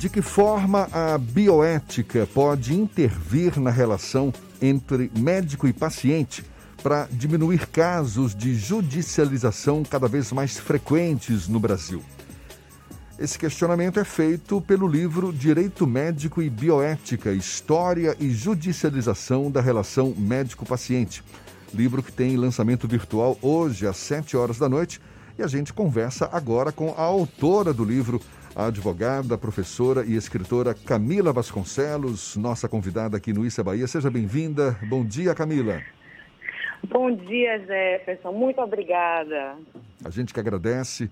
De que forma a bioética pode intervir na relação entre médico e paciente para diminuir casos de judicialização cada vez mais frequentes no Brasil? Esse questionamento é feito pelo livro Direito Médico e Bioética: História e Judicialização da Relação Médico-Paciente. Livro que tem lançamento virtual hoje às 7 horas da noite. E a gente conversa agora com a autora do livro, a advogada, professora e escritora Camila Vasconcelos, nossa convidada aqui no Issa Bahia. Seja bem-vinda. Bom dia, Camila. Bom dia, Jefferson. Muito obrigada. A gente que agradece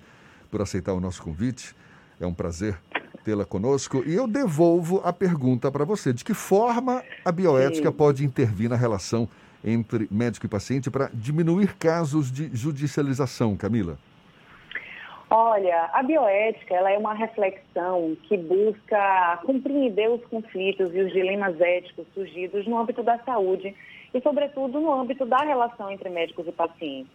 por aceitar o nosso convite. É um prazer tê-la conosco. E eu devolvo a pergunta para você: de que forma a bioética Sim. pode intervir na relação entre médico e paciente para diminuir casos de judicialização, Camila? Olha, a bioética ela é uma reflexão que busca compreender os conflitos e os dilemas éticos surgidos no âmbito da saúde e, sobretudo, no âmbito da relação entre médicos e pacientes.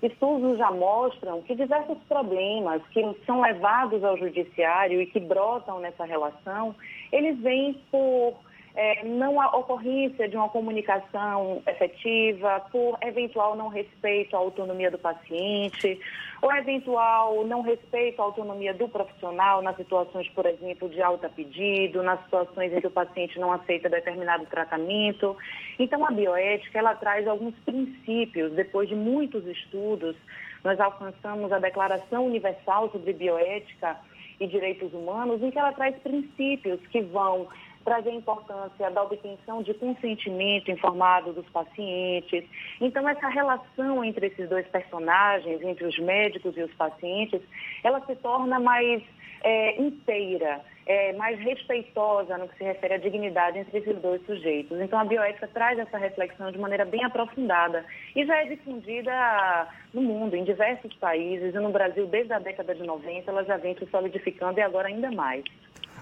Estudos já mostram que diversos problemas que são levados ao judiciário e que brotam nessa relação, eles vêm por é, não a ocorrência de uma comunicação efetiva, por eventual não respeito à autonomia do paciente, ou eventual não respeito à autonomia do profissional nas situações, por exemplo, de alta pedido, nas situações em que o paciente não aceita determinado tratamento. Então, a bioética, ela traz alguns princípios, depois de muitos estudos, nós alcançamos a Declaração Universal sobre Bioética e Direitos Humanos, em que ela traz princípios que vão trazer a importância da obtenção de consentimento informado dos pacientes. Então, essa relação entre esses dois personagens, entre os médicos e os pacientes, ela se torna mais é, inteira, é, mais respeitosa no que se refere à dignidade entre esses dois sujeitos. Então, a bioética traz essa reflexão de maneira bem aprofundada e já é difundida no mundo, em diversos países, e no Brasil, desde a década de 90, ela já vem se solidificando e agora ainda mais.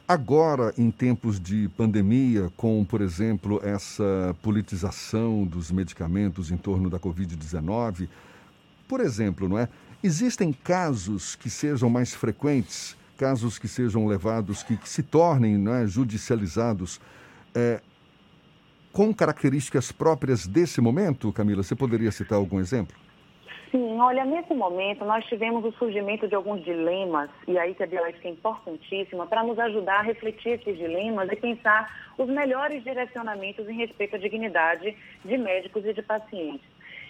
Agora, em tempos de pandemia, com, por exemplo, essa politização dos medicamentos em torno da Covid-19, por exemplo, não é? Existem casos que sejam mais frequentes, casos que sejam levados, que, que se tornem não é, judicializados, é, com características próprias desse momento, Camila? Você poderia citar algum exemplo? Sim, olha, nesse momento nós tivemos o surgimento de alguns dilemas, e aí que a bioética é importantíssima, para nos ajudar a refletir esses dilemas e pensar os melhores direcionamentos em respeito à dignidade de médicos e de pacientes.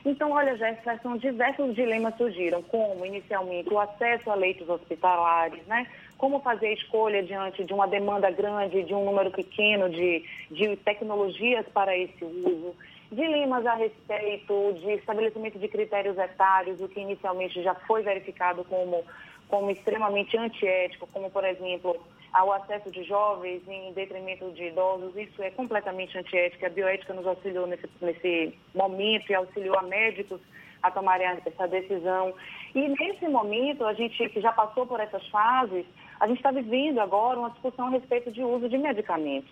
Então, olha, são diversos dilemas surgiram, como inicialmente o acesso a leitos hospitalares, né? Como fazer a escolha diante de uma demanda grande, de um número pequeno de, de tecnologias para esse uso dilemas a respeito de estabelecimento de critérios etários, o que inicialmente já foi verificado como, como extremamente antiético, como, por exemplo, ao acesso de jovens em detrimento de idosos, isso é completamente antiético. A bioética nos auxiliou nesse, nesse momento e auxiliou a médicos a tomarem essa decisão. E nesse momento, a gente que já passou por essas fases, a gente está vivendo agora uma discussão a respeito de uso de medicamentos.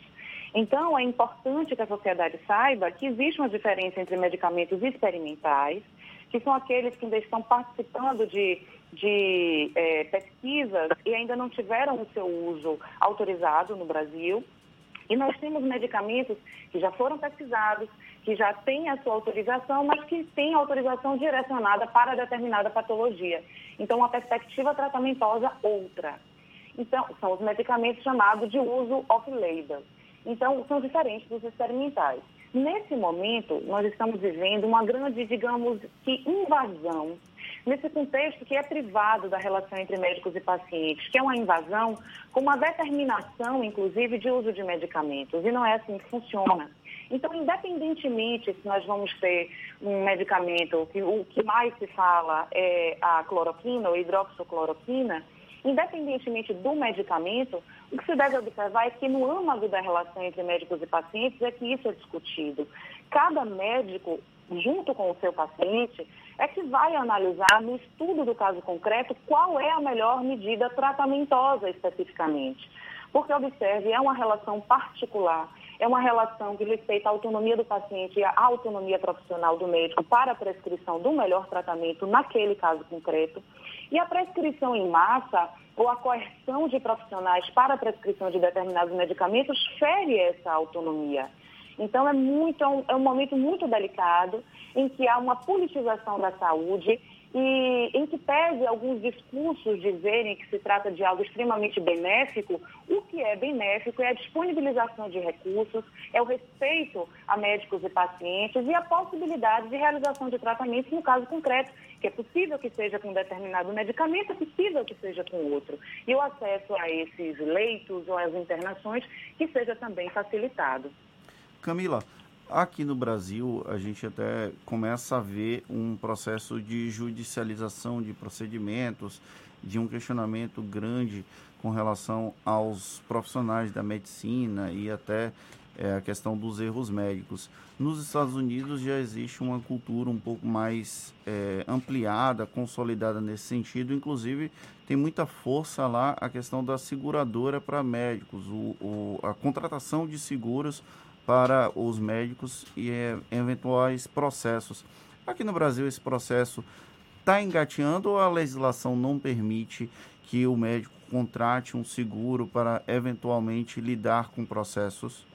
Então, é importante que a sociedade saiba que existe uma diferença entre medicamentos experimentais, que são aqueles que ainda estão participando de, de é, pesquisas e ainda não tiveram o seu uso autorizado no Brasil. E nós temos medicamentos que já foram pesquisados, que já têm a sua autorização, mas que têm autorização direcionada para determinada patologia. Então, uma perspectiva tratamentosa outra. Então, são os medicamentos chamados de uso off-label. Então, são diferentes dos experimentais. Nesse momento, nós estamos vivendo uma grande, digamos, que invasão nesse contexto que é privado da relação entre médicos e pacientes, que é uma invasão com uma determinação, inclusive, de uso de medicamentos. E não é assim que funciona. Então, independentemente se nós vamos ter um medicamento, que o que mais se fala é a cloroquina ou hidroxicloroquina, Independentemente do medicamento, o que se deve observar é que no âmago da relação entre médicos e pacientes é que isso é discutido. Cada médico, junto com o seu paciente, é que vai analisar no estudo do caso concreto qual é a melhor medida tratamentosa especificamente. Porque, observe, é uma relação particular é uma relação que respeita a autonomia do paciente e a autonomia profissional do médico para a prescrição do melhor tratamento naquele caso concreto. E a prescrição em massa ou a coerção de profissionais para a prescrição de determinados medicamentos fere essa autonomia. Então, é, muito, é, um, é momento muito delicado em que há uma politização da saúde e em que pese alguns discursos dizerem que se trata de algo extremamente benéfico, o que é benéfico é a disponibilização de recursos, é o respeito a médicos e pacientes e a possibilidade de realização de tratamentos no caso concreto, que é possível que seja com determinado medicamento, é possível que seja com outro. E o acesso a esses leitos ou às internações que seja também facilitado. Camila, aqui no Brasil a gente até começa a ver um processo de judicialização de procedimentos, de um questionamento grande com relação aos profissionais da medicina e até é, a questão dos erros médicos. Nos Estados Unidos já existe uma cultura um pouco mais é, ampliada, consolidada nesse sentido, inclusive tem muita força lá a questão da seguradora para médicos, o, o, a contratação de seguros para os médicos e é, eventuais processos. Aqui no Brasil, esse processo está engateando ou a legislação não permite que o médico contrate um seguro para eventualmente lidar com processos?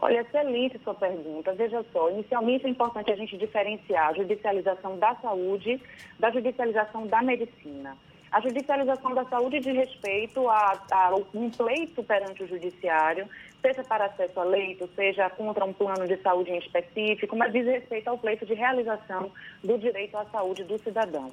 Olha, excelente sua pergunta. Veja só, inicialmente é importante a gente diferenciar a judicialização da saúde da judicialização da medicina. A judicialização da saúde diz respeito a, a, um pleito perante o judiciário, seja para acesso a leito, seja contra um plano de saúde em específico, mas diz respeito ao pleito de realização do direito à saúde do cidadão.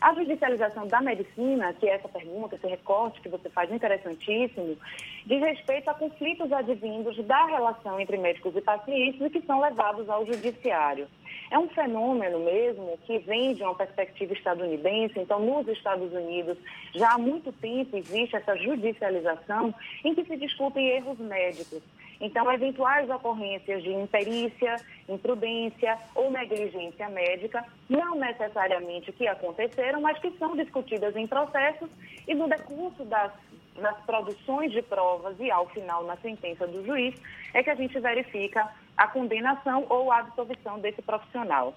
A judicialização da medicina, que é essa pergunta, esse recorte que você faz interessantíssimo, diz respeito a conflitos advindos da relação entre médicos e pacientes e que são levados ao judiciário. É um fenômeno mesmo que vem de uma perspectiva estadunidense. Então, nos Estados Unidos, já há muito tempo existe essa judicialização em que se discutem erros médicos. Então, eventuais ocorrências de imperícia, imprudência ou negligência médica, não necessariamente que aconteceram, mas que são discutidas em processos e no decurso das, das produções de provas e ao final na sentença do juiz, é que a gente verifica a condenação ou a absolvição desse profissional.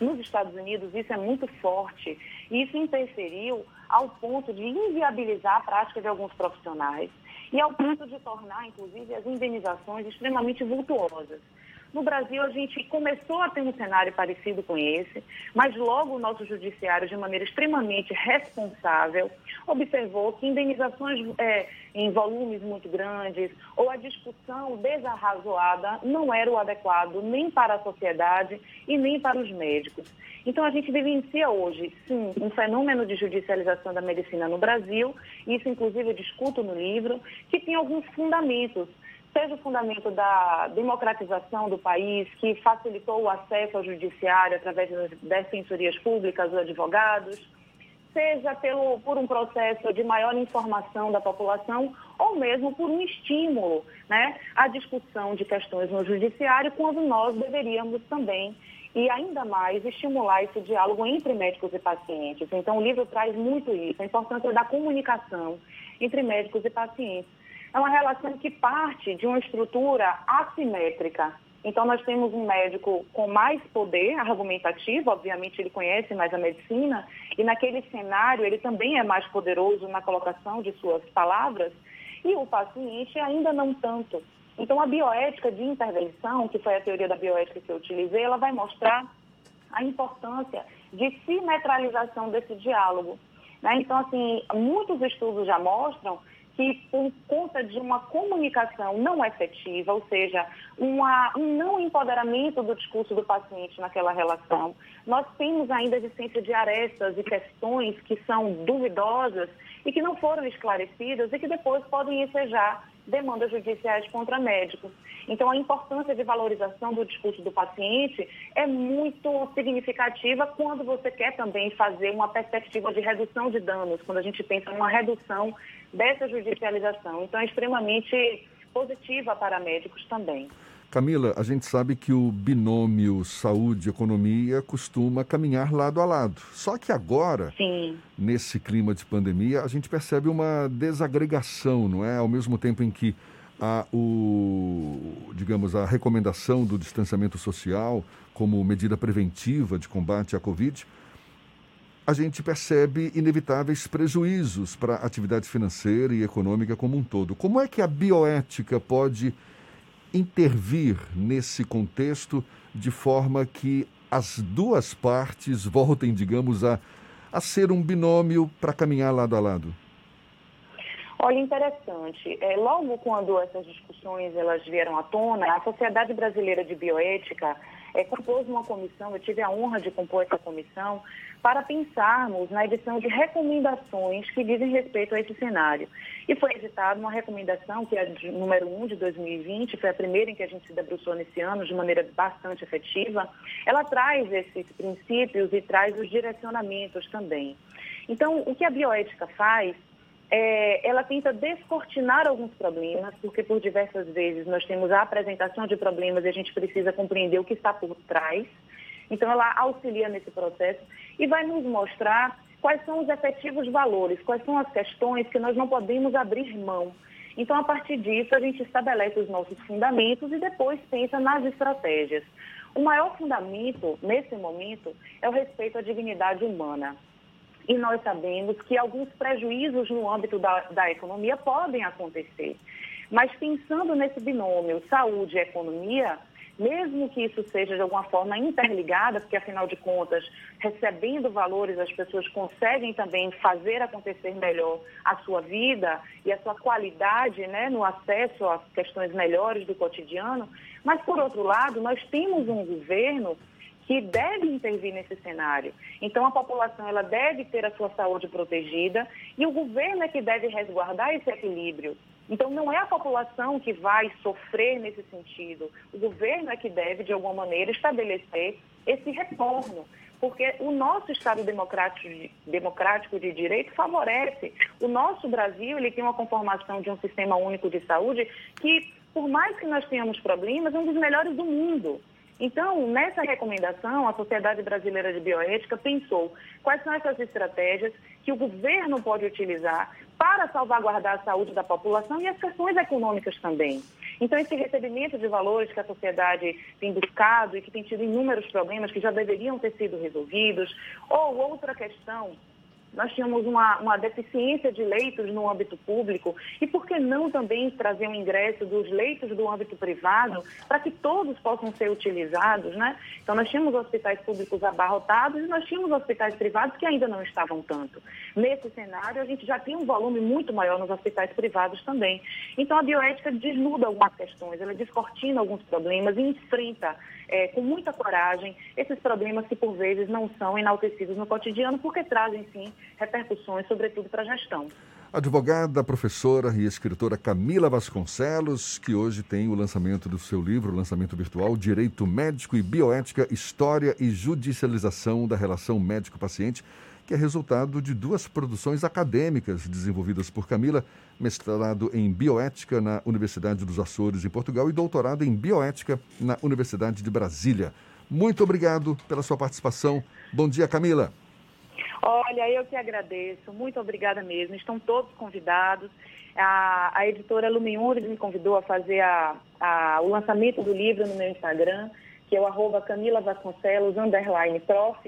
Nos Estados Unidos, isso é muito forte e isso interferiu ao ponto de inviabilizar a prática de alguns profissionais e ao ponto de tornar, inclusive, as indenizações extremamente vultuosas. No Brasil, a gente começou a ter um cenário parecido com esse, mas logo o nosso judiciário, de maneira extremamente responsável, observou que indenizações é, em volumes muito grandes ou a discussão desarrazoada não era o adequado nem para a sociedade e nem para os médicos. Então, a gente vivencia hoje, sim, um fenômeno de judicialização da medicina no Brasil, isso, inclusive, eu discuto no livro, que tem alguns fundamentos seja o fundamento da democratização do país, que facilitou o acesso ao judiciário através das defensorias públicas ou advogados, seja pelo, por um processo de maior informação da população ou mesmo por um estímulo né, à discussão de questões no judiciário, quando nós deveríamos também e ainda mais estimular esse diálogo entre médicos e pacientes. Então, o livro traz muito isso, a importância da comunicação entre médicos e pacientes é uma relação que parte de uma estrutura assimétrica. Então, nós temos um médico com mais poder argumentativo, obviamente ele conhece mais a medicina, e naquele cenário ele também é mais poderoso na colocação de suas palavras, e o paciente ainda não tanto. Então, a bioética de intervenção, que foi a teoria da bioética que eu utilizei, ela vai mostrar a importância de simetralização desse diálogo. Né? Então, assim, muitos estudos já mostram que, por conta de uma comunicação não efetiva, ou seja, uma, um não empoderamento do discurso do paciente naquela relação, nós temos ainda a existência de arestas e questões que são duvidosas e que não foram esclarecidas e que depois podem ensejar demandas judiciais contra médicos. Então, a importância de valorização do discurso do paciente é muito significativa quando você quer também fazer uma perspectiva de redução de danos, quando a gente pensa numa redução dessa judicialização. Então, é extremamente positiva para médicos também. Camila, a gente sabe que o binômio saúde-economia costuma caminhar lado a lado. Só que agora, Sim. nesse clima de pandemia, a gente percebe uma desagregação, não é? Ao mesmo tempo em que a, o, digamos, a recomendação do distanciamento social como medida preventiva de combate à Covid, a gente percebe inevitáveis prejuízos para a atividade financeira e econômica como um todo. Como é que a bioética pode intervir nesse contexto de forma que as duas partes voltem, digamos, a, a ser um binômio para caminhar lado a lado? Olha, interessante. É, logo quando essas discussões elas vieram à tona, a Sociedade Brasileira de Bioética é, compôs uma comissão, eu tive a honra de compor essa comissão, para pensarmos na edição de recomendações que dizem respeito a esse cenário. E foi editada uma recomendação, que é a número 1 de 2020, foi a primeira em que a gente se debruçou nesse ano, de maneira bastante efetiva. Ela traz esses princípios e traz os direcionamentos também. Então, o que a bioética faz é, ela tenta descortinar alguns problemas, porque por diversas vezes nós temos a apresentação de problemas e a gente precisa compreender o que está por trás. Então, ela auxilia nesse processo e vai nos mostrar quais são os efetivos valores, quais são as questões que nós não podemos abrir mão. Então, a partir disso, a gente estabelece os nossos fundamentos e depois pensa nas estratégias. O maior fundamento, nesse momento, é o respeito à dignidade humana e nós sabemos que alguns prejuízos no âmbito da, da economia podem acontecer. Mas pensando nesse binômio saúde e economia, mesmo que isso seja de alguma forma interligada, porque afinal de contas, recebendo valores, as pessoas conseguem também fazer acontecer melhor a sua vida e a sua qualidade né, no acesso às questões melhores do cotidiano. Mas, por outro lado, nós temos um governo que deve intervir nesse cenário. Então, a população ela deve ter a sua saúde protegida e o governo é que deve resguardar esse equilíbrio. Então, não é a população que vai sofrer nesse sentido. O governo é que deve, de alguma maneira, estabelecer esse retorno. Porque o nosso Estado democrático de, democrático de direito favorece. O nosso Brasil ele tem uma conformação de um sistema único de saúde que, por mais que nós tenhamos problemas, é um dos melhores do mundo. Então, nessa recomendação, a Sociedade Brasileira de Bioética pensou quais são essas estratégias que o governo pode utilizar para salvaguardar a saúde da população e as questões econômicas também. Então, esse recebimento de valores que a sociedade tem buscado e que tem tido inúmeros problemas que já deveriam ter sido resolvidos, ou outra questão nós tínhamos uma, uma deficiência de leitos no âmbito público e por que não também trazer um ingresso dos leitos do âmbito privado para que todos possam ser utilizados, né? Então nós tínhamos hospitais públicos abarrotados e nós tínhamos hospitais privados que ainda não estavam tanto. Nesse cenário a gente já tem um volume muito maior nos hospitais privados também. Então a bioética desnuda algumas questões, ela descortina alguns problemas e enfrenta é, com muita coragem esses problemas que por vezes não são enaltecidos no cotidiano porque trazem sim repercussões, sobretudo para a gestão. Advogada, professora e escritora Camila Vasconcelos, que hoje tem o lançamento do seu livro, lançamento virtual Direito Médico e Bioética, História e Judicialização da Relação Médico-Paciente, que é resultado de duas produções acadêmicas desenvolvidas por Camila, mestrado em Bioética na Universidade dos Açores, em Portugal, e doutorado em Bioética na Universidade de Brasília. Muito obrigado pela sua participação. Bom dia, Camila. Olha, eu que agradeço, muito obrigada mesmo. Estão todos convidados. A, a editora Lumiures me convidou a fazer a, a, o lançamento do livro no meu Instagram, que é o arroba Camila Vasconcelos, underline prof.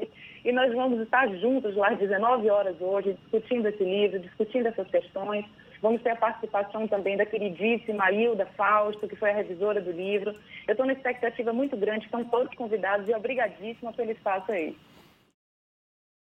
E nós vamos estar juntos lá às 19 horas hoje, discutindo esse livro, discutindo essas questões. Vamos ter a participação também da queridíssima Hilda Fausto, que foi a revisora do livro. Eu estou numa expectativa muito grande, estão todos convidados e obrigadíssima pelo espaço aí.